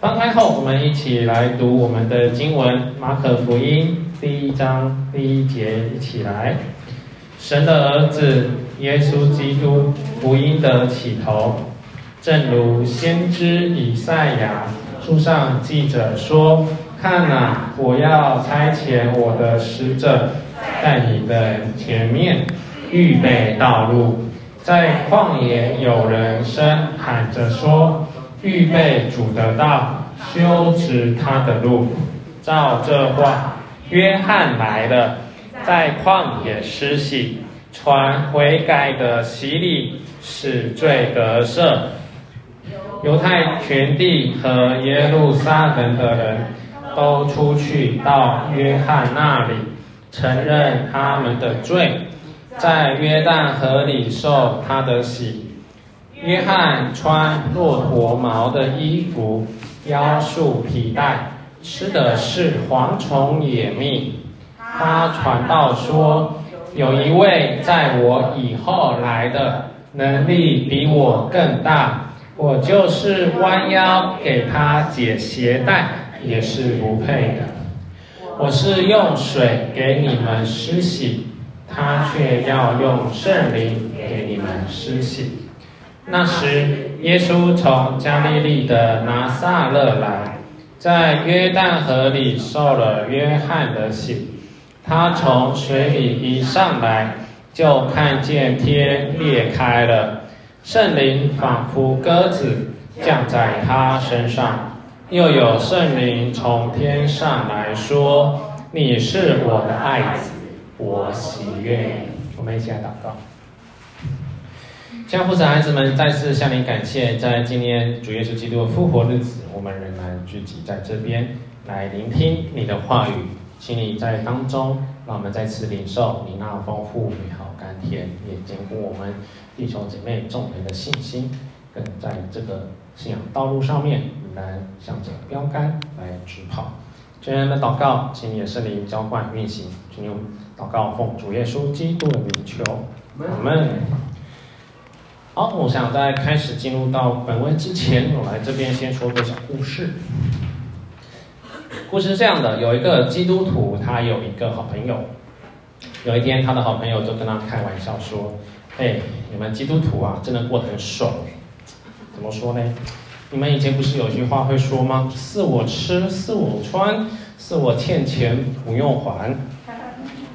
翻开后，我们一起来读我们的经文《马可福音》第一章第一节，一起来。神的儿子耶稣基督福音的起头，正如先知以赛亚书上记着说：“看哪，我要差遣我的使者，在你的前面预备道路。”在旷野有人声喊着说：“预备主的道，修直他的路。”照这话，约翰来了，在旷野施洗，传悔改的洗礼，使罪得赦。犹太全地和耶路撒冷的人都出去到约翰那里，承认他们的罪。在约旦河里受他的洗，约翰穿骆驼毛的衣服，腰束皮带，吃的是蝗虫野蜜。他传道说：“有一位在我以后来的，能力比我更大，我就是弯腰给他解鞋带，也是不配的。我是用水给你们施洗。”他却要用圣灵给你们施洗。那时，耶稣从加利利的拿撒勒来，在约旦河里受了约翰的洗。他从水里一上来，就看见天裂开了，圣灵仿佛鸽子降在他身上，又有圣灵从天上来说：“你是我的爱子。”我喜悦，我们一起来祷告。亲爱的父子孩子们，再次向您感谢，在今天主耶稣基督的复活日子，我们仍然聚集在这边来聆听你的话语。请你在当中，让我们再次领受你那丰富、美好、甘甜，也坚固我们弟兄姐妹众人的信心，更在这个信仰道路上面，仍然向着标杆来直跑。全然的祷告，请你的圣灵浇灌运行，请用。祷告奉主耶稣基督的名求，阿门。好，我想在开始进入到本文之前，我来这边先说个小故事。故事是这样的：有一个基督徒，他有一个好朋友。有一天，他的好朋友就跟他开玩笑说：“哎，你们基督徒啊，真的过得很爽。怎么说呢？你们以前不是有句话会说吗？是我吃，是我穿，是我欠钱不用还。”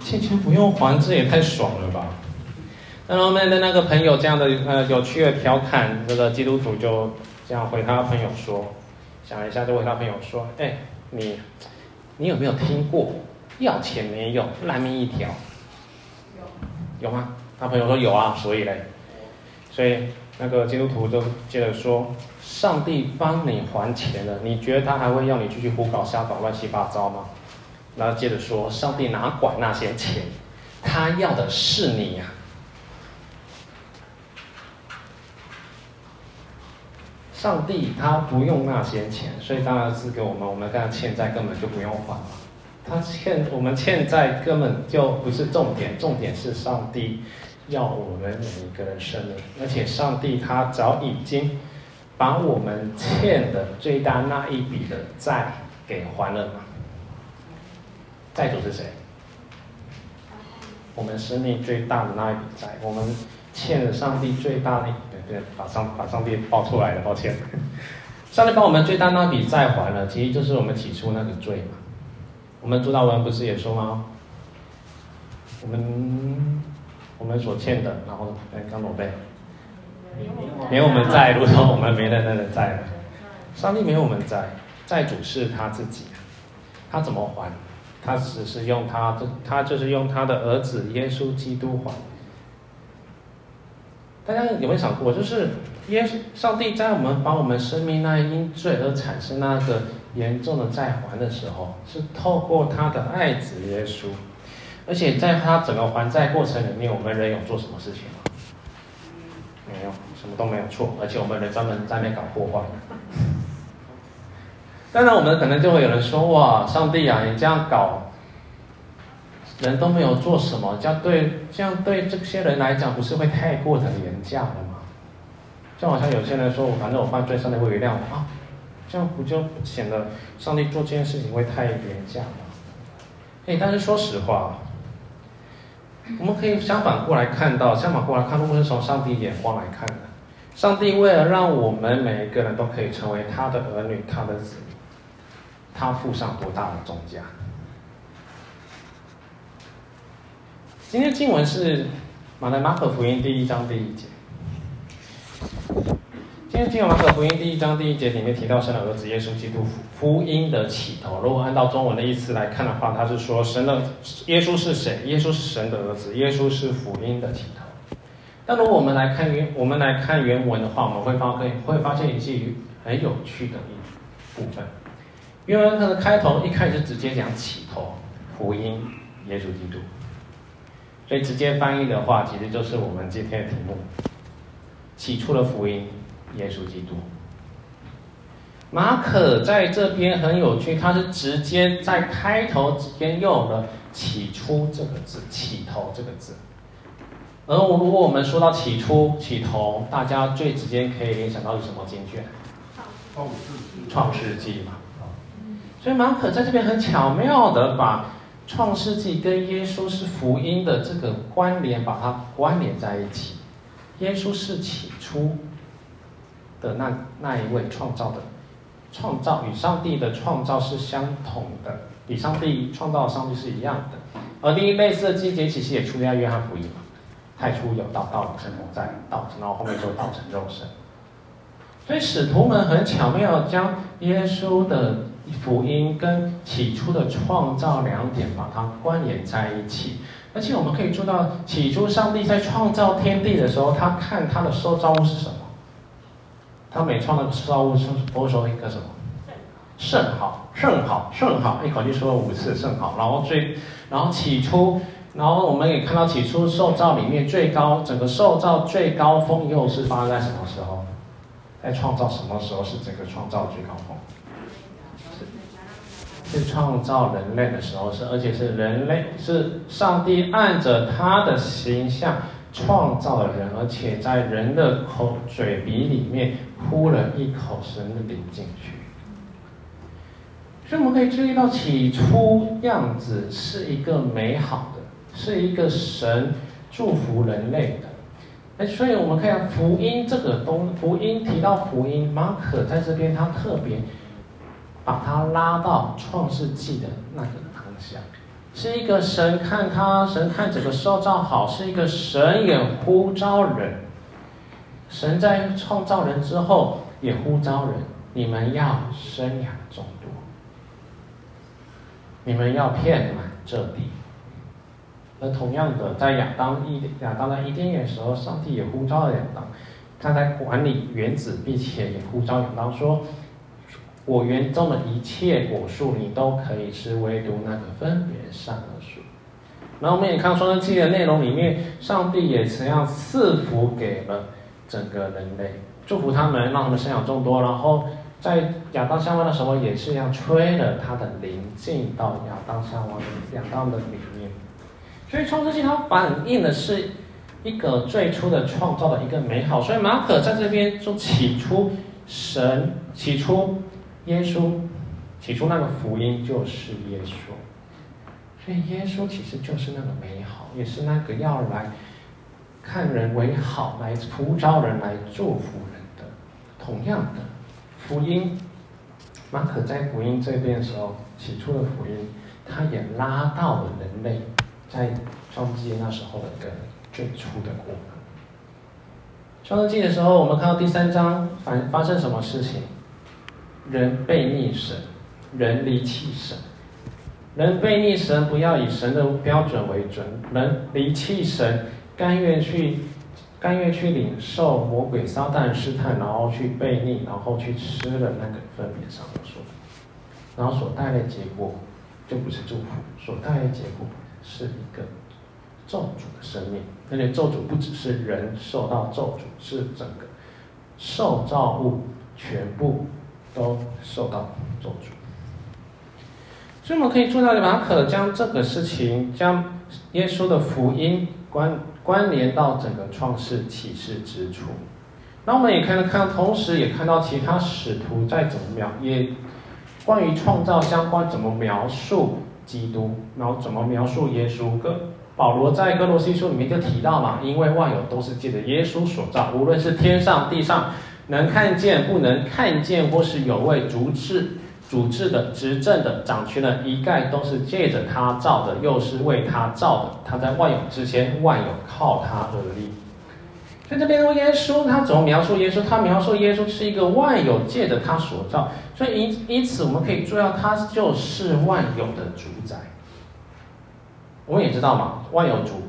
欠钱不用还，这也太爽了吧！那后面的那个朋友这样的呃有趣的调侃，这个基督徒就这样回他朋友说，想一下就回他朋友说：“哎，你你有没有听过要钱没有，烂命一条？有有吗？”他朋友说：“有啊。”所以嘞，所以那个基督徒就接着说：“上帝帮你还钱了，你觉得他还会要你继续胡搞瞎搞、乱七八糟吗？”然后接着说，上帝哪管那些钱，他要的是你呀、啊。上帝他不用那些钱，所以当然是给我们，我们跟他欠债根本就不用还了。他欠我们欠债根本就不是重点，重点是上帝要我们每一个人生命，而且上帝他早已经把我们欠的最大那一笔的债给还了嘛。债主是谁？我们生命最大的那一笔债，我们欠了上帝最大的，对，把上把上帝报出来了，抱歉。上帝帮我们最大那笔债还了，其实就是我们起初那个罪嘛。我们主祷文不是也说吗？我们我们所欠的，然后哎，刚宝贝，没有我们债，如同我们没了那个债了。上帝没有我们债，债主是他自己，他怎么还？他只是用他的，他就是用他的儿子耶稣基督还。大家有没有想过，就是耶稣上帝在我们把我们生命那因罪而产生那个严重的债还的时候，是透过他的爱子耶稣，而且在他整个还债过程里面，我们人有做什么事情吗？没有，什么都没有错，而且我们人专门在那搞破坏。当然，我们可能就会有人说：“哇，上帝啊，你这样搞，人都没有做什么，这样对，这样对这些人来讲，不是会太过的廉价了吗？”就好像有些人说：“我反正我犯罪，上帝会原谅我啊。”这样不就显得上帝做这件事情会太廉价吗？哎，但是说实话，我们可以相反过来看到，相反过来看，如果是从上帝眼光来看的，上帝为了让我们每一个人都可以成为他的儿女、他的子民，他付上多大的重价？今天经文是马来马可福音第一章第一节。今天经文马可福音第一章第一节里面提到神的儿子耶稣基督福音的起头。如果按照中文的意思来看的话，他是说神的耶稣是谁？耶稣是神的儿子，耶稣是福音的起头。但如果我们来看原我们来看原文的话，我们会发现会发现一句很有趣的一部分。原文它的开头一开始直接讲起头，福音耶稣基督。所以直接翻译的话，其实就是我们今天的题目：起初的福音，耶稣基督。马可在这边很有趣，他是直接在开头直接用了“起初”这个字，“起头”这个字。而如果我们说到“起初”“起头”，大家最直接可以联想到是什么经卷？创世纪嘛。所以马可在这边很巧妙的把。创世纪跟耶稣是福音的这个关联，把它关联在一起。耶稣是起初的那那一位创造的，创造与上帝的创造是相同的，与上帝创造上帝是一样的。而另一类似的季节，其实也出现在约翰福音嘛。太初有道，道与神同在，道，然后后面说道成肉身。所以使徒们很巧妙将耶稣的。福音跟起初的创造两点把它关联在一起，而且我们可以做到，起初上帝在创造天地的时候，他看他的受造物是什么？他每创的受造物是都说一个什么？甚好，甚好，甚好，一口气说了五次甚好。然后最，然后起初，然后我们也看到起初受造里面最高，整个受造最高峰又是发生在什么时候？在创造什么时候是整个创造最高峰？是创造人类的时候，是而且是人类，是上帝按着他的形象创造了人，而且在人的口嘴鼻里面呼了一口神的灵进去。所以我们可以注意到，起初样子是一个美好的，是一个神祝福人类的。哎，所以我们看福音这个东，福音提到福音，马可在这边他特别。把他拉到创世纪的那个当下，是一个神看他，神看整个受造好，是一个神也呼召人。神在创造人之后也呼召人，你们要生养众多，你们要遍满这地。而同样的，在亚当一亚当在伊甸园时候，上帝也呼召了亚当，他在管理园子，并且也呼召亚当说。我园中的一切果树，你都可以吃，唯独那个分别善恶树。然后我们也看《创世记》的内容里面，上帝也曾样赐福给了整个人类，祝福他们，让他们生养众多。然后在亚当夏娃的时候，也是一样吹了他的灵进到亚当夏娃的亚当的里面。所以《创世记》它反映的是一个最初的创造的一个美好。所以马可在这边说：“起初神，起初。”耶稣起初那个福音就是耶稣，所以耶稣其实就是那个美好，也是那个要来看人为好，来呼召人来祝福人的。同样的福音，马可在福音这边的时候，起初的福音，他也拉到了人类在创世纪那时候的一个最初的过程。创世纪的时候，我们看到第三章反发生什么事情？人背逆神，人离弃神，人背逆神，不要以神的标准为准。人离弃神，甘愿去，甘愿去领受魔鬼撒旦试探，然后去背逆，然后去吃了那个分别上的树，然后所带来的结果就不是祝福，所带来的结果是一个咒诅的生命。而且咒诅不只是人受到咒诅，是整个受造物全部。都受到咒诅，所以我们可以做到马可将这个事情，将耶稣的福音关关联到整个创世启示之初，那我们也看到看，同时也看到其他使徒在怎么描，也关于创造相关怎么描述基督，然后怎么描述耶稣。哥保罗在哥罗西书里面就提到嘛，因为万有都是借着耶稣所造，无论是天上地上，能看见不能看见，或是有位主治、主治的、执政的、掌权的，一概都是借着他造的，又是为他造的。他在万有之前，万有靠他而立。所以这边说耶稣，他怎么描述耶稣？他描述耶稣是一个万有借着他所造，所以因因此我们可以注意到，他就是万有的主宰。我们也知道嘛，万有主，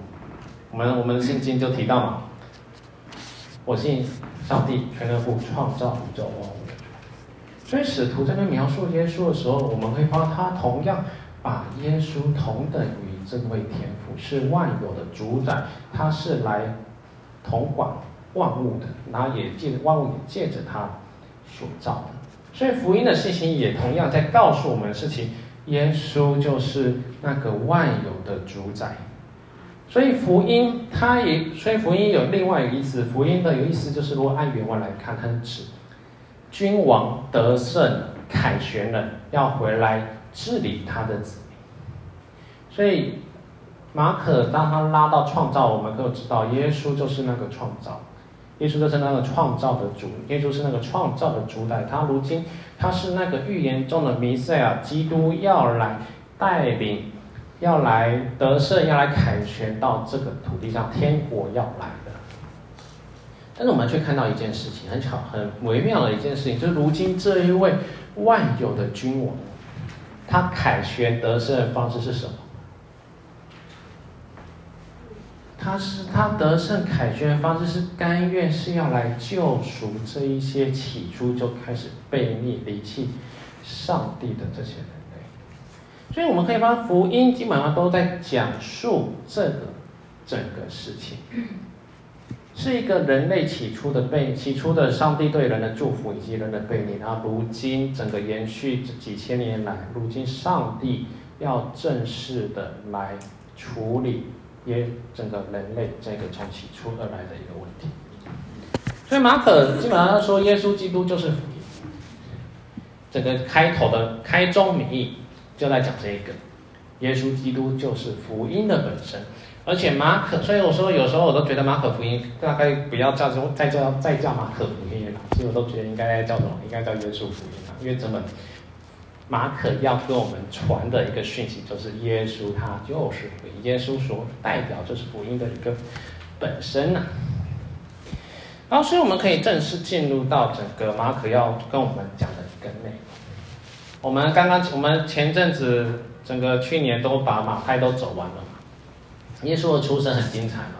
我们我们圣经就提到嘛，我信上帝全能父创造宇宙万物。所以使徒在那描述耶稣的时候，我们会发现他同样把耶稣同等于这位天父，是万有的主宰，他是来。统管万物的，然后也借万物也借着他所造的，所以福音的信息也同样在告诉我们事情：耶稣就是那个万有的主宰。所以福音它也，所以福音有另外一个意思，福音的有意思就是，如果按原文来看，它是指君王得胜凯旋了，要回来治理他的子民。所以。马可当他拉到创造，我们都知道，耶稣就是那个创造，耶稣就是那个创造的主，耶稣是那个创造的主宰。他如今他是那个预言中的弥赛亚，基督要来带领，要来得胜，要来凯旋到这个土地上，天国要来的。但是我们却看到一件事情，很巧，很微妙的一件事情，就是如今这一位万有的君王，他凯旋得胜的方式是什么？他是他得胜凯旋的方式是甘愿是要来救赎这一些起初就开始背逆离弃上帝的这些人，所以我们可以发现福音基本上都在讲述这个整个事情，是一个人类起初的背，起初的上帝对人的祝福以及人的背逆，然后如今整个延续这几千年来，如今上帝要正式的来处理。也整个人类这个从起初而来的一个问题，所以马可基本上说耶稣基督就是福音，整个开头的开宗明义就在讲这一个，耶稣基督就是福音的本身，而且马可，所以我说有时候我都觉得马可福音大概不要叫做再叫再叫马可福音了，其实我都觉得应该叫什么？应该叫耶稣福音了，因为整本。马可要跟我们传的一个讯息，就是耶稣他就是福音，耶稣所代表就是福音的一个本身呐、然后，所以我们可以正式进入到整个马可要跟我们讲的一个内容。我们刚刚我们前阵子整个去年都把马太都走完了。耶稣的出生很精彩嘛，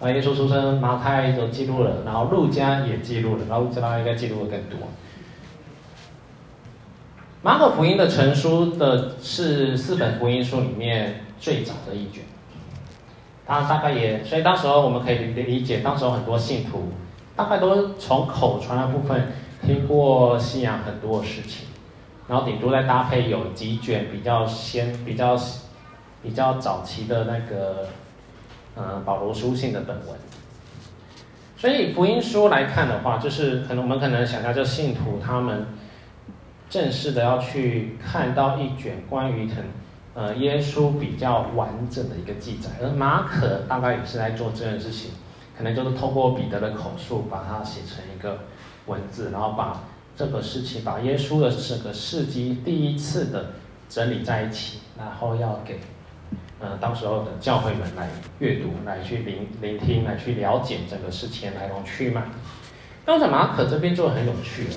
啊，耶稣出生马太都记录了，然后路加也记录了，然后路加应该记录的更多。马可福音的成书的是四本福音书里面最早的一卷，它大概也，所以当时候我们可以理解，当时候很多信徒大概都从口传的部分听过信仰很多事情，然后顶多再搭配有几卷比较先、比较比较早期的那个，嗯，保罗书信的本文。所以福音书来看的话，就是可能我们可能想象，就信徒他们。正式的要去看到一卷关于很呃耶稣比较完整的一个记载，而马可大概也是在做这件事情，可能就是透过彼得的口述把它写成一个文字，然后把这个事情，把耶稣的整个事迹第一次的整理在一起，然后要给呃到时候的教会们来阅读，来去聆聆听，来去了解整个事情来龙去脉。但是马可这边就很有趣了。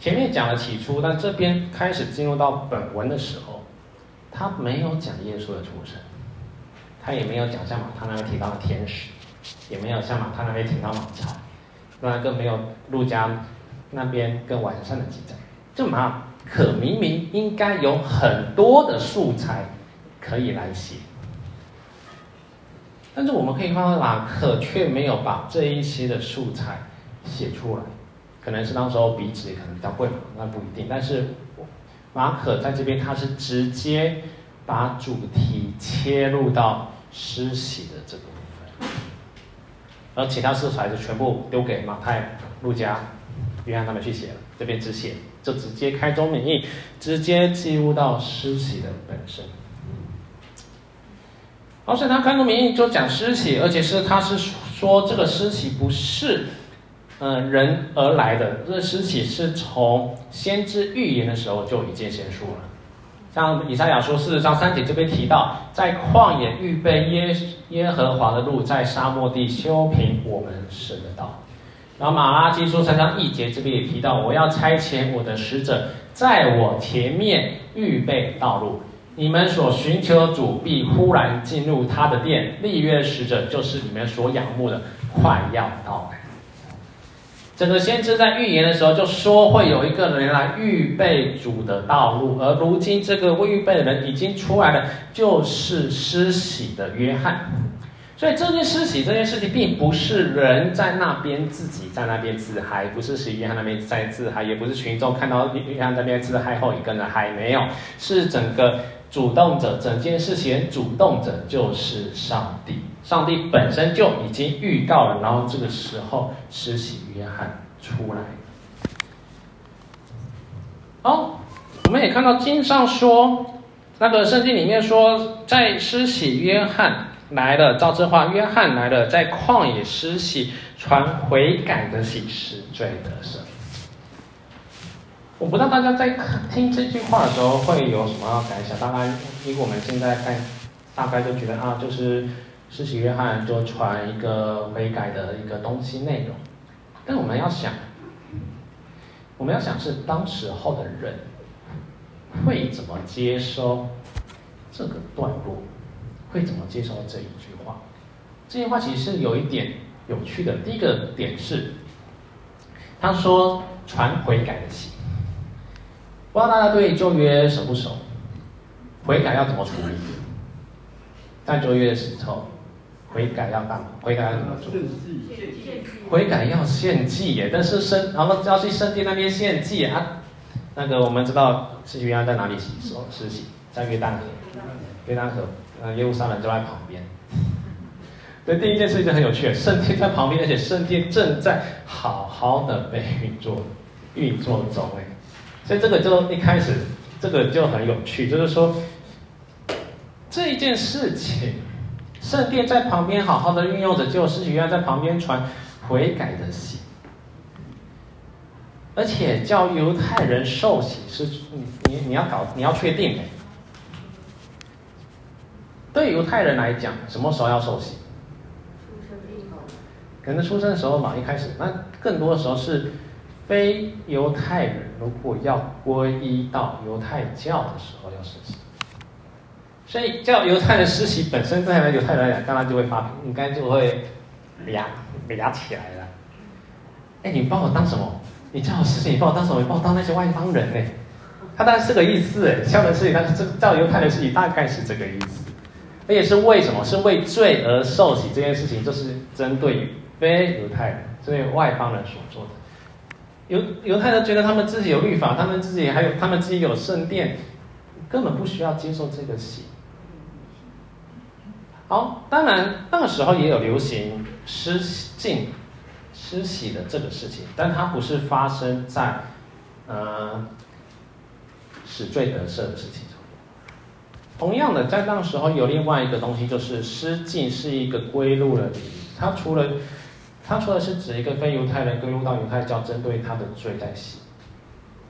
前面讲了起初，但这边开始进入到本文的时候，他没有讲耶稣的出生，他也没有讲像马太那边提到的天使，也没有像马太那边提到马槽，那更没有路加那边更完善的记载。这马可明明应该有很多的素材可以来写，但是我们可以看到马可却没有把这一些的素材写出来。可能是当时候笔纸可能比较贵嘛，那不一定。但是马可在这边他是直接把主题切入到施洗的这个部分，而其他素材就全部丢给马太、路加、约翰他们去写了，这边只写就直接开宗明义，直接记录到施洗的本身。而且他开宗明义就讲施洗，而且是他是说这个施洗不是，呃，人而来的，这个施洗是从先知预言的时候就已经先说了。像以赛亚书四十章三节这边提到，在旷野预备耶耶和华的路，在沙漠地修平我们神的道。然后马拉基书三章一节这边也提到，我要差遣我的使者在我前面预备道路。你们所寻求的主必忽然进入他的殿，立约使者就是你们所仰慕的，快要到来。整个先知在预言的时候就说会有一个人来预备主的道路，而如今这个未预备的人已经出来了，就是施洗的约翰。所以这件事情这件事情，并不是人在那边自己在那边自嗨，不是使约翰那边在自嗨，也不是群众看到约翰那边自嗨后，一个人还没有，是整个。主动者，整件事情主动者就是上帝，上帝本身就已经预告了，然后这个时候施洗约翰出来。哦，我们也看到经上说，那个圣经里面说，在施洗约翰来了，照这话，约翰来了，在旷野施洗，传悔改的喜，事罪得赦。我不知道大家在听这句话的时候会有什么感想？当然，以我们现在看，大概就觉得啊，就是施洗约翰就传一个悔改的一个东西内容。但我们要想，我们要想是当时候的人会怎么接收这个段落，会怎么接收这一句话？这句话其实是有一点有趣的。第一个点是，他说传悔改的喜。不知道大家对旧约熟不熟？悔改要怎么处理？在旧约的时候，悔改要干嘛？悔改要怎么做？悔改要献祭耶！但是圣，然后要去圣殿那边献祭啊。那个我们知道，施洗约翰在哪里洗？说施洗在约旦河，约旦河，呃，耶路撒冷就在旁边。所以第一件事情很有趣，圣殿在旁边，而且圣殿正在好好的被运作，运作中哎。所以这个就一开始，这个就很有趣，就是说，这一件事情，圣殿在旁边好好的运用着，就施洗约翰在旁边传悔改的喜，而且叫犹太人受洗是，你你你要搞你要确定哎，对犹太人来讲，什么时候要受洗？可能出生的时候嘛，一开始，那更多的时候是。非犹太人如果要皈依到犹太教的时候要受洗，所以叫犹太人施洗本身对犹太人来讲，当然就会发脾，应该就会俩俩起来了。哎，你把我当什么？你叫我施洗，你把我当什么？你把我当那些外邦人呢？他当然是个意思哎，叫人施洗，但是这叫犹太人施洗大概是这个意思。而且是为什么？是为罪而受洗这件事情，就是针对非犹太人，所以外邦人所做的。犹犹太人觉得他们自己有律法，他们自己还有他们自己有圣殿，根本不需要接受这个洗。好，当然那个时候也有流行施浸、施洗的这个事情，但它不是发生在呃使罪得赦的事情。同样的，在那时候有另外一个东西，就是施浸是一个归路的礼仪，它除了他说的是指一个非犹太人归入到犹太教，针对他的罪在洗。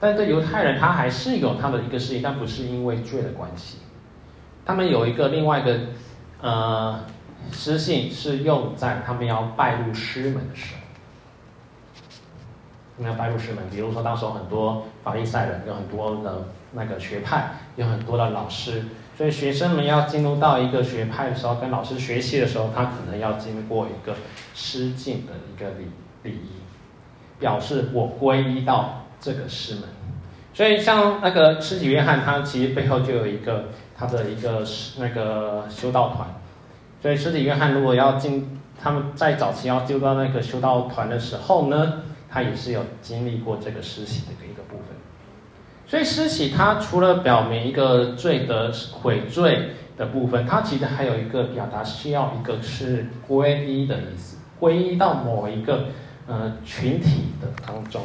但这犹太人他还是有他的一个事情，但不是因为罪的关系。他们有一个另外一个呃施洗是用在他们要拜入师门的时候。他们要拜入师门，比如说当时候很多法利赛人，有很多的那个学派，有很多的老师。所以学生们要进入到一个学派的时候，跟老师学习的时候，他可能要经过一个施浸的一个礼礼仪，表示我皈依到这个师门。所以像那个施洗约翰，他其实背后就有一个他的一个那个修道团。所以施洗约翰如果要进，他们在早期要进入到那个修道团的时候呢，他也是有经历过这个施洗的一个部分。所以施洗，它除了表明一个罪的悔罪的部分，它其实还有一个表达需要一个是皈依的意思，归依到某一个呃群体的当中。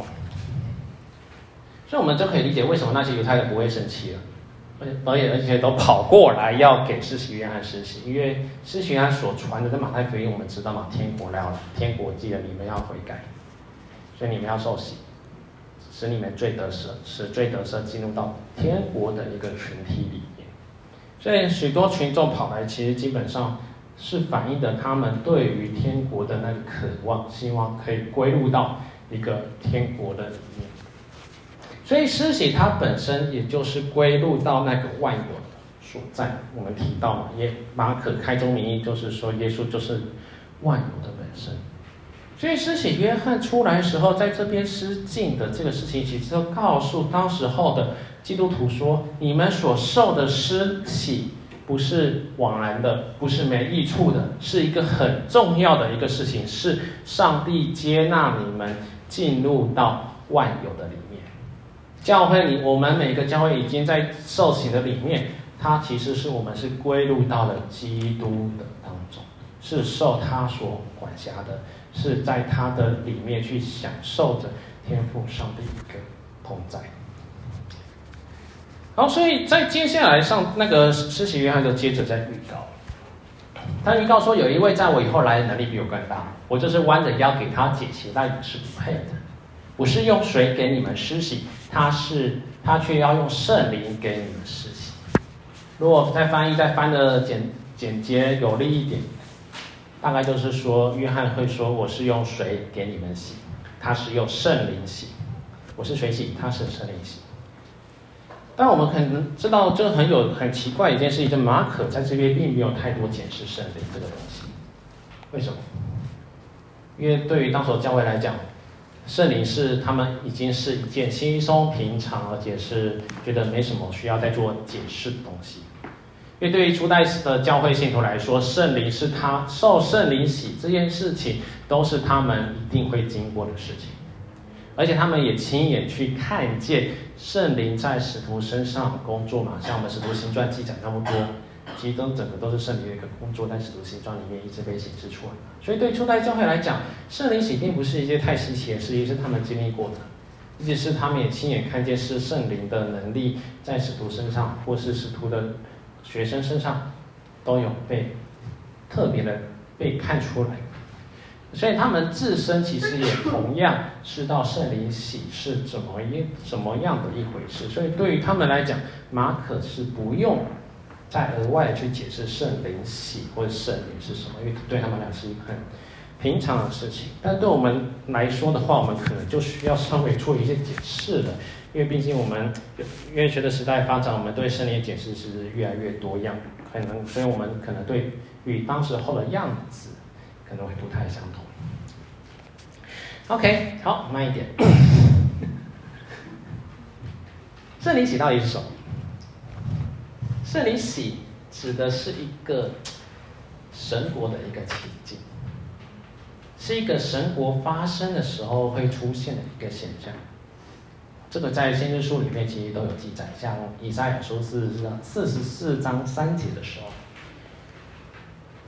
所以，我们就可以理解为什么那些犹太人不会生气了，而且而且都跑过来要给施洗约翰施洗，因为施洗约翰所传的在马太福音，我们知道嘛，天国来了，天国既然你们要悔改，所以你们要受洗，使你们罪得赦，使罪得赦进入到天国的一个群体里面。所以，许多群众跑来，其实基本上是反映的他们对于天国的那个渴望，希望可以归入到一个天国的里面。所以施洗它本身也就是归入到那个万有所在。我们提到嘛，耶马可开宗明义就是说，耶稣就是万有的本身。所以施洗约翰出来时候，在这边施浸的这个事情，其实就告诉当时候的基督徒说：你们所受的施洗不是枉然的，不是没益处的，是一个很重要的一个事情，是上帝接纳你们进入到万有的里面。教会里，我们每个教会已经在受洗的里面，它其实是我们是归入到了基督的当中，是受他所管辖的，是在他的里面去享受着天赋上的一个同在。好，所以在接下来上那个施洗约翰就接着在预告，他预告说有一位在我以后来的能力比我更大，我就是弯着腰给他解鞋带也是不配的。不是用水给你们施洗，他是他却要用圣灵给你们施洗。如果再翻译再翻的简简洁有力一点，大概就是说，约翰会说：“我是用水给你们洗，他是用圣灵洗。我是水洗，他是圣灵洗。”但我们可能知道，这很有很奇怪一件事情，就马可在这边并没有太多解释圣灵这个东西。为什么？因为对于当时教会来讲。圣灵是他们已经是一件稀松平常，而且是觉得没什么需要再做解释的东西。因为对于初代的教会信徒来说，圣灵是他受圣灵洗这件事情，都是他们一定会经过的事情，而且他们也亲眼去看见圣灵在使徒身上工作嘛，像我们使徒行传记载那么多。其中整个都是圣灵的一个工作，在使徒行传里面一直被显示出来。所以对初代教会来讲，圣灵洗并不是一件太稀奇的事，也是他们经历过的，而且是他们也亲眼看见是圣灵的能力在使徒身上，或是使徒的学生身上都有被特别的被看出来。所以他们自身其实也同样知道圣灵喜是怎么一怎么样的一回事。所以对于他们来讲，马可是不用。再额外去解释圣灵喜或者圣灵是什么，因为对他们俩是一个很平常的事情。但对我们来说的话，我们可能就需要稍微做一些解释了，因为毕竟我们因为随着时代发展，我们对圣灵的解释是越来越多样，可能所以我们可能对与当时候的样子可能会不太相同。OK，好，慢一点。圣灵洗到底是什么？圣灵洗指的是一个神国的一个情境，是一个神国发生的时候会出现的一个现象。这个在先知书里面其实都有记载，像以赛亚书四十章四十四章三节的时候。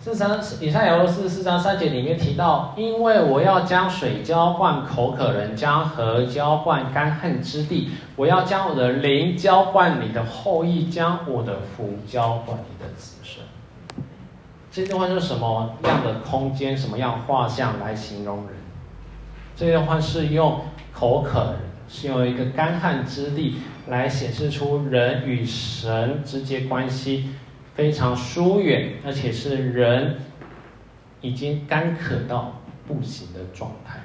四三以赛亚书四十四章三节里面提到，因为我要将水浇灌口渴人，将河浇灌干旱之地，我要将我的灵浇灌你的后裔，将我的福浇灌你的子。这句话是什么样的空间、什么样画像来形容人？这句话是用口渴，是用一个干旱之地来显示出人与神之间关系。非常疏远，而且是人已经干渴到不行的状态。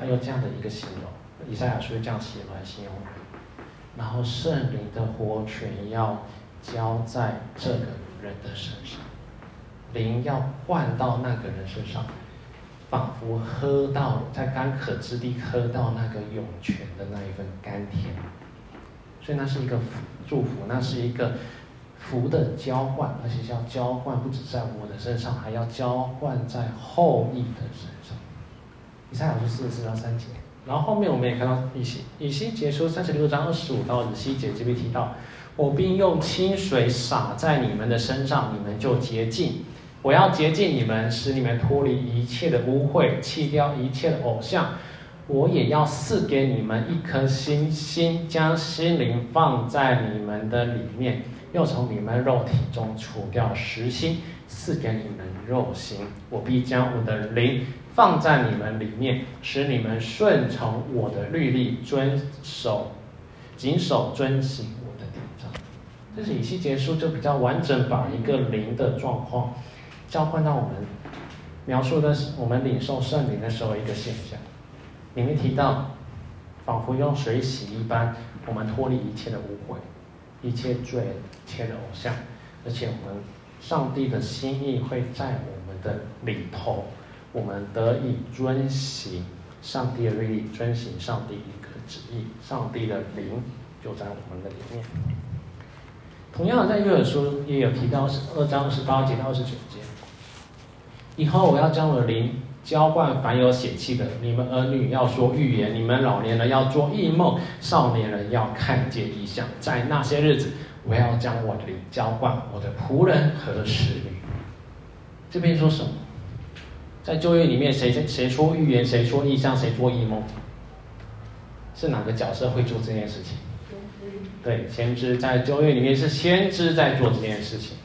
他有这样的一个形容，以赛亚书这样写来形容。然后圣灵的活泉要浇在这个人的身上，灵要灌到那个人身上，仿佛喝到在干渴之地喝到那个涌泉的那一份甘甜。所以那是一个祝福，那是一个。福的交换，而且是要交换，不止在我的身上，还要交换在后裔的身上。以赛亚书四十四章三节，然后后面我们也看到以西以西结书三十六章二十五到二十七节这边提到，我并用清水洒在你们的身上，你们就洁净；我要洁净你们，使你们脱离一切的污秽，弃掉一切的偶像。我也要赐给你们一颗新心，将心灵放在你们的里面，又从你们肉体中除掉实心，赐给你们肉心。我必将我的灵放在你们里面，使你们顺从我的律例，遵守、谨守、遵行我的典章。这是以西结书就比较完整，把一个灵的状况交换到我们描述的是我们领受圣灵的时候一个现象。里面提到，仿佛用水洗一般，我们脱离一切的污秽，一切罪，一切的偶像，而且我们上帝的心意会在我们的里头，我们得以遵行上帝的律例，遵行上帝一个旨意，上帝的灵就在我们的里面。同样，在约珥书也有提到，是二章十八节到二十九节，以后我要将我的灵。浇灌凡有血气的，你们儿女要说预言，你们老年人要做异梦，少年人要看见异象。在那些日子，我要将我的灵浇灌我的仆人和使女。这边说什么？在旧约里面谁，谁说预言，谁说异象，谁做异梦？是哪个角色会做这件事情？对，先知在旧约里面是先知在做这件事情。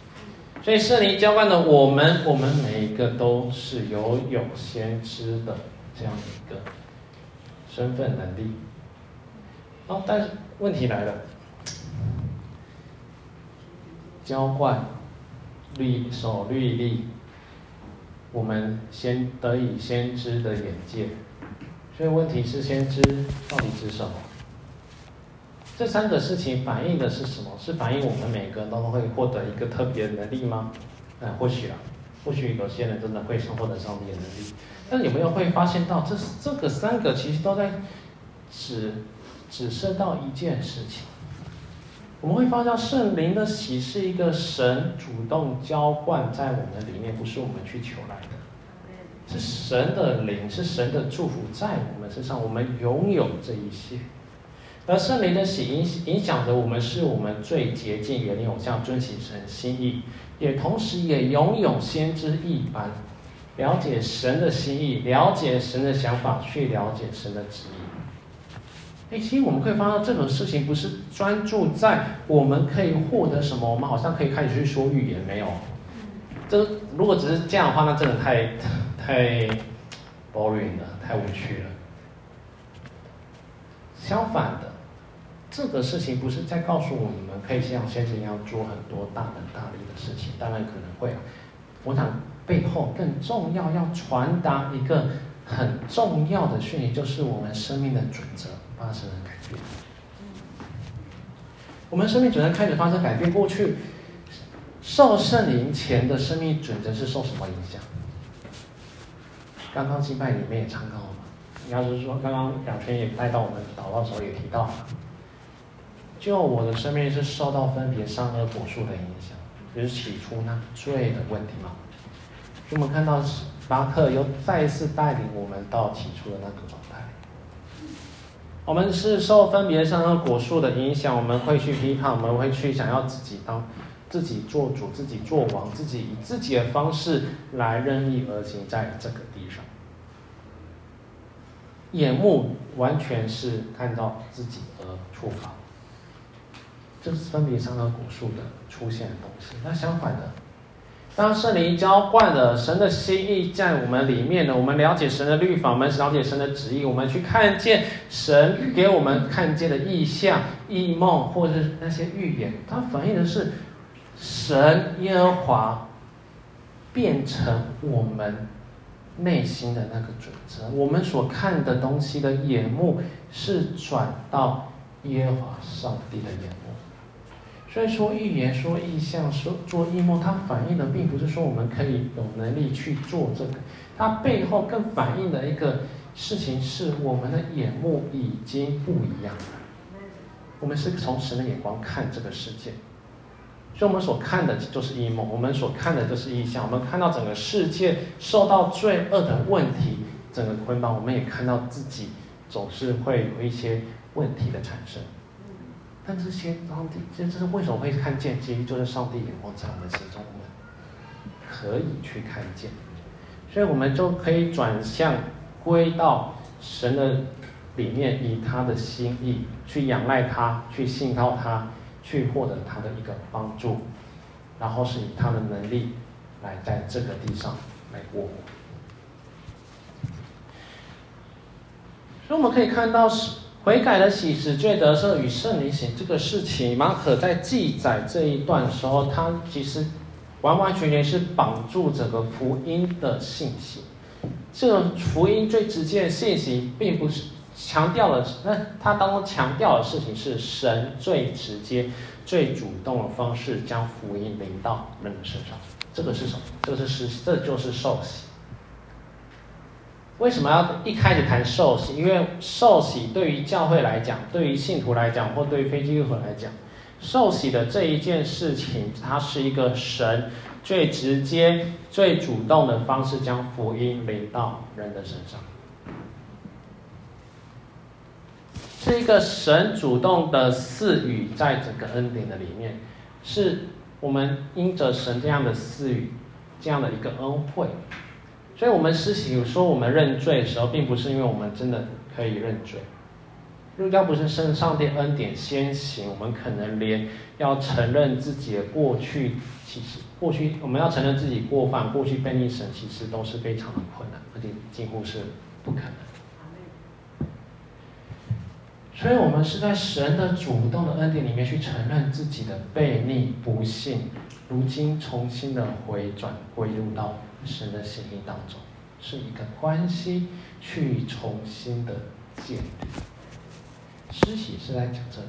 所以圣灵浇灌的我们，我们每一个都是有有先知的这样的一个身份能力。哦，但是问题来了，浇灌律守律例，我们先得以先知的眼界。所以问题是，先知到底指什么？这三个事情反映的是什么？是反映我们每个人都会获得一个特别的能力吗？嗯，或许啊，或许有些人真的会获得上帝的能力。但有没有会发现到，这这个三个其实都在指指涉到一件事情。我们会发现圣灵的喜是一个神主动浇灌在我们里面，不是我们去求来的，是神的灵，是神的祝福在我们身上，我们拥有这一些。而圣灵的喜影影响着我们，是我们最洁净、远离偶像、遵行神心意，也同时也拥有先知一般了解神的心意、了解神的想法，去了解神的旨意。哎，其实我们可以发现，这种事情不是专注在我们可以获得什么，我们好像可以开始去说预言，没有。这如果只是这样的话，那真的太太 boring 了，太无趣了。相反的。这个事情不是在告诉我们可以像先生一样做很多大能大力的事情，当然可能会啊。我想背后更重要要传达一个很重要的讯息，就是我们生命的准则发生了改变。我们生命准则开始发生改变，过去受圣灵前的生命准则是受什么影响？刚刚敬拜里面也唱到了嘛，你要是说刚刚两圈也带到我们祷告的时候也提到了。就我的生命是受到分别善恶果树的影响，就是起初那罪的问题嘛。我们看到巴克又再一次带领我们到起初的那个状态。我们是受分别善恶果树的影响，我们会去批判，我们会去想要自己当自己做主、自己做王、自己以自己的方式来任意而行在这个地上。眼目完全是看到自己而出发。这是分别善恶果树的出现的东西。那相反的，当圣灵浇灌了神的心意在我们里面呢，我们了解神的律法，我们了解神的旨意，我们去看见神给我们看见的异象、异梦，或者是那些预言，它反映的是神耶和华变成我们内心的那个准则。我们所看的东西的眼目是转到耶和华上帝的眼目。所以说预言、说异象、说做异梦，它反映的并不是说我们可以有能力去做这个，它背后更反映的一个事情是我们的眼目已经不一样了。我们是从神的眼光看这个世界，所以我们所看的就是异梦，我们所看的就是异象。我们看到整个世界受到罪恶的问题，整个捆绑，我们也看到自己总是会有一些问题的产生。但这些上帝，这这是为什么会看见？其实就是上帝眼光在我们心中，我们可以去看见。所以我们就可以转向归到神的里面，以他的心意去仰赖他，去信靠他，去获得他的一个帮助，然后是以他的能力来在这个地上来过。所以我们可以看到是，悔改的喜事罪得赦与圣灵洗这个事情，马可在记载这一段的时候，他其实完完全全是绑住整个福音的信息。这个福音最直接的信息，并不是强调了，那他当中强调的事情是神最直接、最主动的方式将福音临到人的身上。这个是什么？这个是实，这就是受洗。为什么要一开始谈受洗？因为受洗对于教会来讲，对于信徒来讲，或对于非基督徒来讲，受洗的这一件事情，它是一个神最直接、最主动的方式，将福音临到人的身上，是一个神主动的赐予，在整个恩典的里面，是我们因着神这样的赐予，这样的一个恩惠。所以，我们施洗说我们认罪的时候，并不是因为我们真的可以认罪。如果要不是圣上帝恩典先行，我们可能连要承认自己的过去，其实过去我们要承认自己过犯，过去背逆神，其实都是非常的困难，而且几乎是不可能。所以，我们是在神的主动的恩典里面去承认自己的背逆不幸，如今重新的回转归入到。神的心意当中，是一个关系去重新的建立。施洗是在讲这个。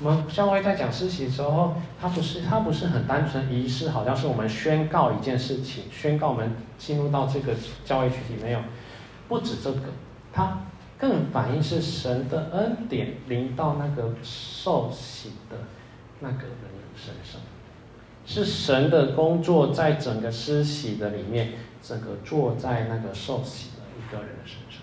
我们教会在讲施洗的时候，它不是它不是很单纯仪式，好像是我们宣告一件事情，宣告我们进入到这个教会群体没有。不止这个，它更反映是神的恩典临到那个受洗的那个人。是神的工作，在整个施洗的里面，整个坐在那个受洗的一个人的身上，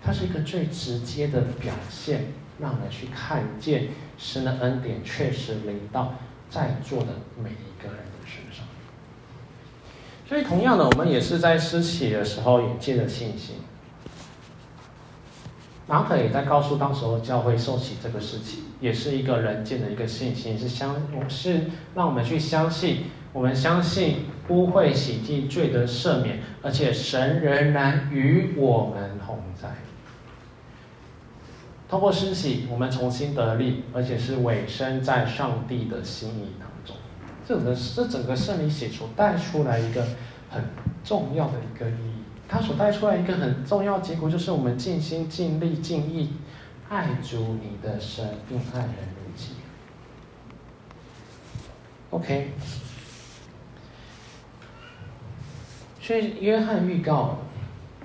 它是一个最直接的表现，让人去看见神的恩典确实临到在座的每一个人的身上。所以，同样的，我们也是在施洗的时候也借着信心。马可也在告诉当时候教会受洗这个事情，也是一个人间的一个信心，是相是让我们去相信，我们相信污秽洗净罪得赦免，而且神仍然与我们同在。通过施洗，我们重新得力，而且是委身在上帝的心意当中。这整个这整个圣灵洗出带出来一个很重要的一个意义。他所带出来一个很重要结果，就是我们尽心尽力尽意爱主你的神，并爱人如己。OK，所以约翰预告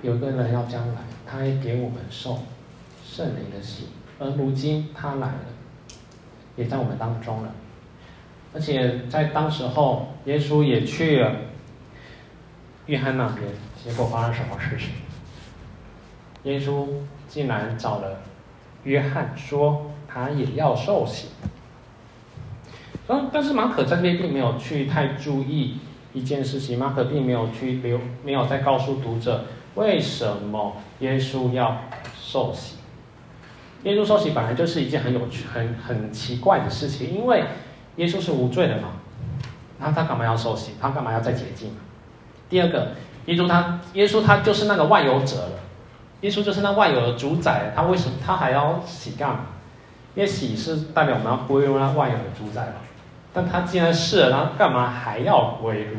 有个人要将来，他也给我们受圣灵的洗，而如今他来了，也在我们当中了，而且在当时候，耶稣也去了约翰那边。结果发生什么事情？耶稣竟然找了约翰，说他也要受洗。嗯，但是马可这边并没有去太注意一件事情，马可并没有去留，没有再告诉读者为什么耶稣要受洗。耶稣受洗本来就是一件很有趣、很很奇怪的事情，因为耶稣是无罪的嘛，那他干嘛要受洗？他干嘛要再洁净？第二个。耶稣他，耶稣他就是那个万有者了，耶稣就是那万有的主宰，他为什么他还要洗干嘛？因为洗是代表我们要归入那万有的主宰嘛。但他既然是了，他干嘛还要归入？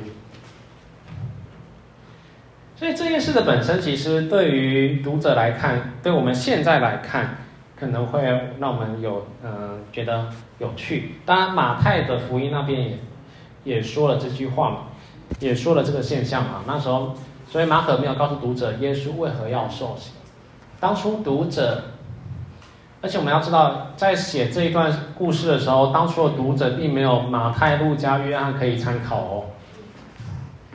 所以这件事的本身，其实对于读者来看，对我们现在来看，可能会让我们有嗯、觉得有趣。当然，马太的福音那边也也说了这句话嘛。也说了这个现象啊，那时候，所以马可没有告诉读者耶稣为何要受刑。当初读者，而且我们要知道，在写这一段故事的时候，当初的读者并没有马太、路加、约翰可以参考哦。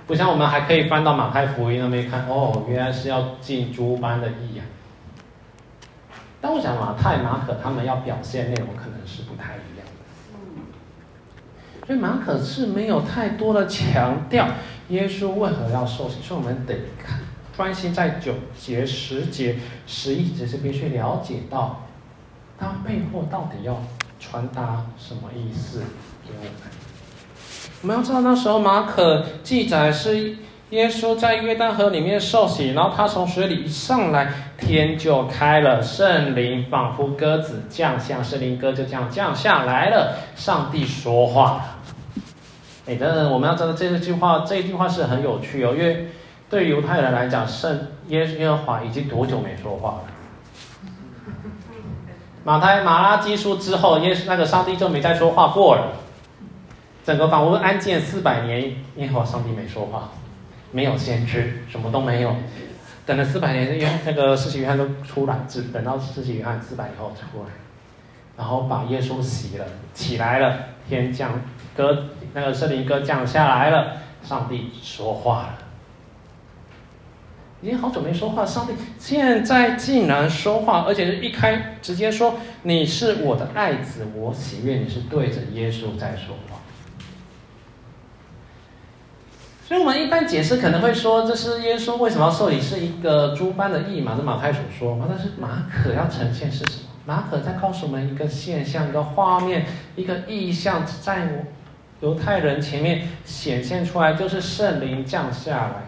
不像我们还可以翻到马太福音那边看，哦，原来是要进诸般的义啊。但我想马太、马可他们要表现内容可能是不太一样。所以马可是没有太多的强调耶稣为何要受洗，所以我们得看专心在九节、十节、十一节，是必须了解到它背后到底要传达什么意思给我们。我们要知道那时候马可记载是。耶稣在约旦河里面受洗，然后他从水里一上来，天就开了，圣灵仿佛鸽子降下，圣灵鸽就这样降下来了。上帝说话。哎，等等，我们要知道这句话，这句话是很有趣哦，因为对犹太人来讲，圣耶稣耶和华已经多久没说话了？马太马拉基书之后，耶稣那个上帝就没再说话过了，整个房屋安静四百年，耶和华上帝没说话。没有先知，什么都没有，等了四百年，因为那个施洗约翰都出来，只等到施洗约翰四百以后出来，然后把耶稣洗了，起来了，天降哥，那个圣灵哥降下来了，上帝说话了，已经好久没说话，上帝现在竟然说话，而且是一开直接说，你是我的爱子，我喜悦你，是对着耶稣在说话。所以，我们一般解释可能会说，这是耶稣为什么要受洗，是一个诸般的义嘛？这马太所说嘛。但是马可要呈现是什么？马可在告诉我们一个现象、一个画面、一个意象，在犹太人前面显现出来，就是圣灵降下来，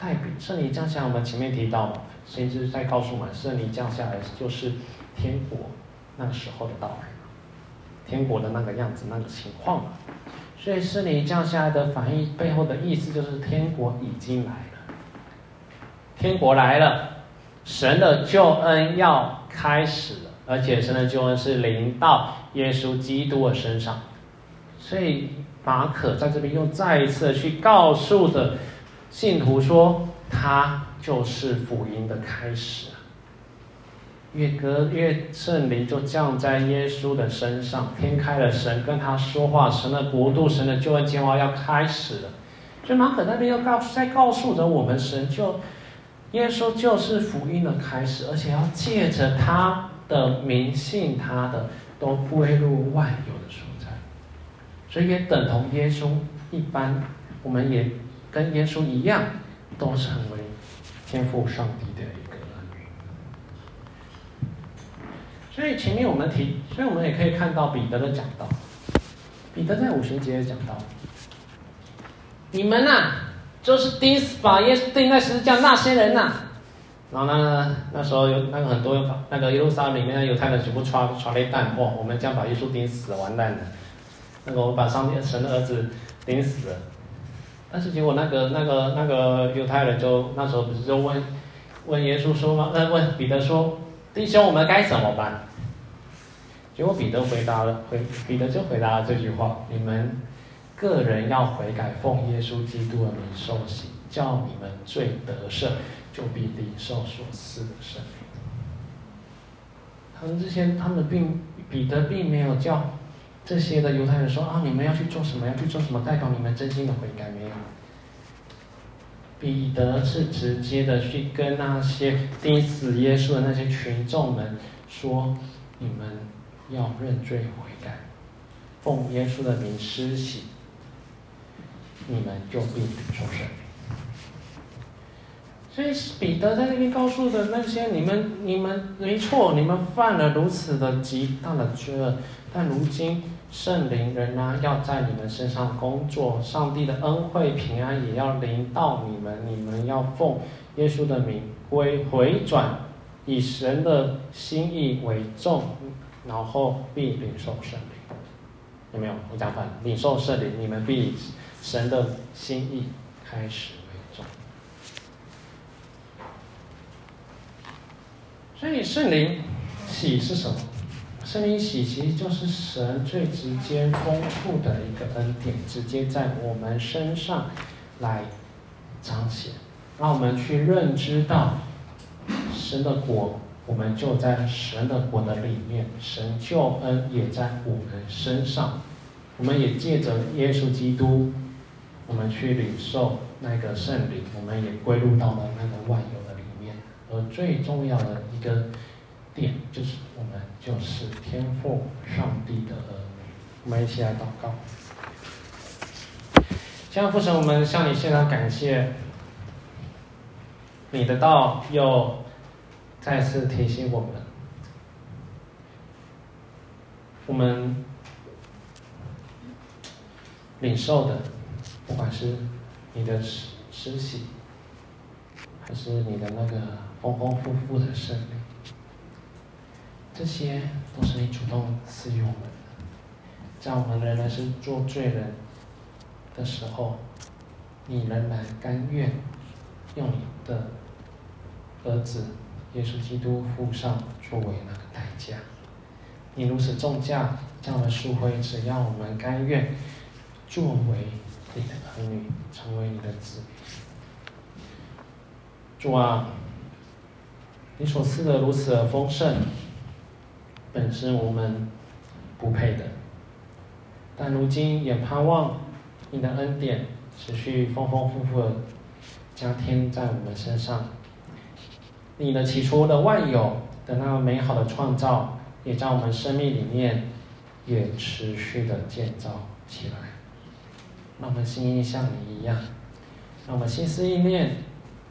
代表圣灵降下来。我们前面提到嘛，甚至在告诉我们，圣灵降下来就是天国那个时候的到来，天国的那个样子、那个情况嘛。所以圣灵降下来的反义背后的意思就是天国已经来了，天国来了，神的救恩要开始了，而且神的救恩是临到耶稣基督的身上。所以马可在这边又再一次的去告诉着信徒说，他就是福音的开始。越隔越圣灵就降在耶稣的身上，天开了，神跟他说话，神的国度、神的救恩计划要开始了。所以马可那边又告诉，在告诉着我们，神就耶稣就是福音的开始，而且要借着他的名信他的，都归入万有的所在。所以也等同耶稣一般，我们也跟耶稣一样，都成为天赋上帝的一个。所以前面我们提，所以我们也可以看到彼得的讲道。彼得在五旬节也讲到：你们呐、就是钉死把耶稣钉在十字架那些人呐、然后呢，那时候有那个很多那个耶路撒冷里面的犹太人全部传传了一弹，哇，我们将把耶稣钉死，完蛋了。那个我们把上帝神的儿子钉死了。但是结果那个那个那个犹太人就那时候不是就问问耶稣说吗？呃，问彼得说。弟兄，我们该怎么办？结果彼得回答了，回彼得就回答了这句话：你们个人要悔改，奉耶稣基督的名受洗，叫你们罪得赦，就必领受所赐的圣灵。他们之前，他们并彼得并没有叫这些的犹太人说啊，你们要去做什么，要去做什么，代表你们真心的悔改没有。彼得是直接的去跟那些钉死耶稣的那些群众们说：“你们要认罪悔改，奉耶稣的名施洗，你们就必受圣灵。”所以彼得在那边告诉的那些你们，你们没错，你们犯了如此的极大的罪恶，但如今。圣灵仍然，要在你们身上工作，上帝的恩惠平安也要临到你们。你们要奉耶稣的名归回转，以神的心意为重，然后必领受圣灵。有没有？我讲反，领受圣灵，你们必以神的心意开始为重。所以圣灵喜是什么？圣灵洗其实就是神最直接、丰富的一个恩典，直接在我们身上来彰显，让我们去认知到神的国，我们就在神的国的里面，神救恩也在我们身上，我们也借着耶稣基督，我们去领受那个圣灵，我们也归入到了那个万有的里面，而最重要的一个。点就是就是天赋上帝的儿，我们一起来祷告。这样父神，我们向你献上感谢。你的道又再次提醒我们，我们领受的，不管是你的施施洗，还是你的那个丰丰富富的圣灵，这些都是你主动赐予我们的。在我们仍然是做罪人的时候，你仍然甘愿用你的儿子耶稣基督付上作为那个代价。你如此重价这样的赎回，只要我们甘愿作为你的儿女，成为你的子民。主啊，你所赐的如此丰盛，本是我们不配的。但如今也盼望你的恩典持续丰丰富富的加添在我们身上。你的起初的万有的那美好的创造，也在我们生命里面也持续的建造起来。让我们心意像你一样，让我们心思意念，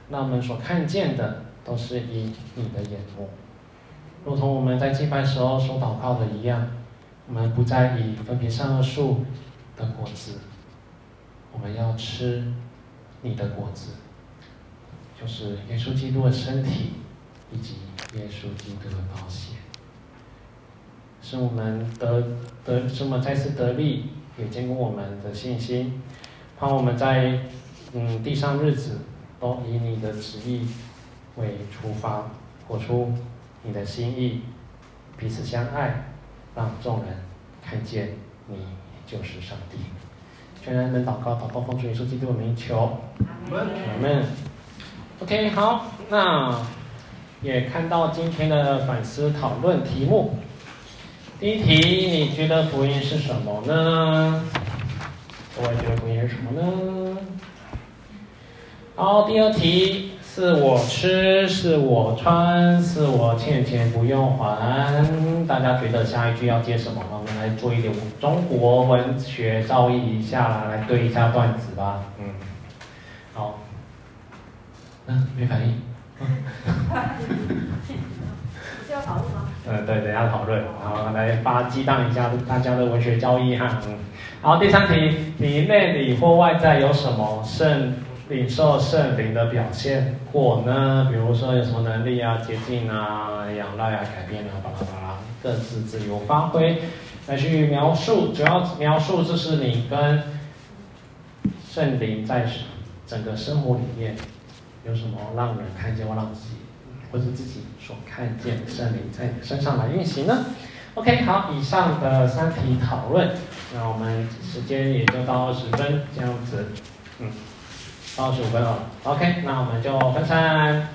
让我们所看见的都是以你的眼目，如同我们在祭拜时候所祷告的一样。我们不再以分别善恶树的果子，我们要吃你的果子，就是耶稣基督的身体以及耶稣基督的宝血，使我们得得这么再次得力，也坚固我们的信心，盼我们在嗯地上日子都以你的旨意为出发，活出你的心意，彼此相爱。让众人看见你就是上帝。全然能祷告，祷告奉主耶稣基督的名求。阿门。OK，好，那也看到今天的反思讨论题目。第一题，你觉得福音是什么呢？我也觉得福音是什么呢？好，第二题。是我吃，是我穿，是我欠钱不用还。大家觉得下一句要接什么？我们来做一点中国文学造诣一下，来对一下段子吧。嗯，好。嗯，没反应。需要讨论吗？嗯，对，等下讨论，然后来发激荡一下大家的文学造诣哈。嗯，好，第三题，你内里或外在有什么圣？领受圣灵的表现或呢，比如说有什么能力啊、洁净啊、仰赖啊、改变啊，巴拉巴拉，各自自由发挥，来去描述，主要描述就是你跟圣灵在整个生活里面有什么让人看见或让自己或者自己所看见圣灵在你身上来运行呢？OK，好，以上的三题讨论，那我们时间也就到二十分这样子，到十五分了，OK，那我们就分散。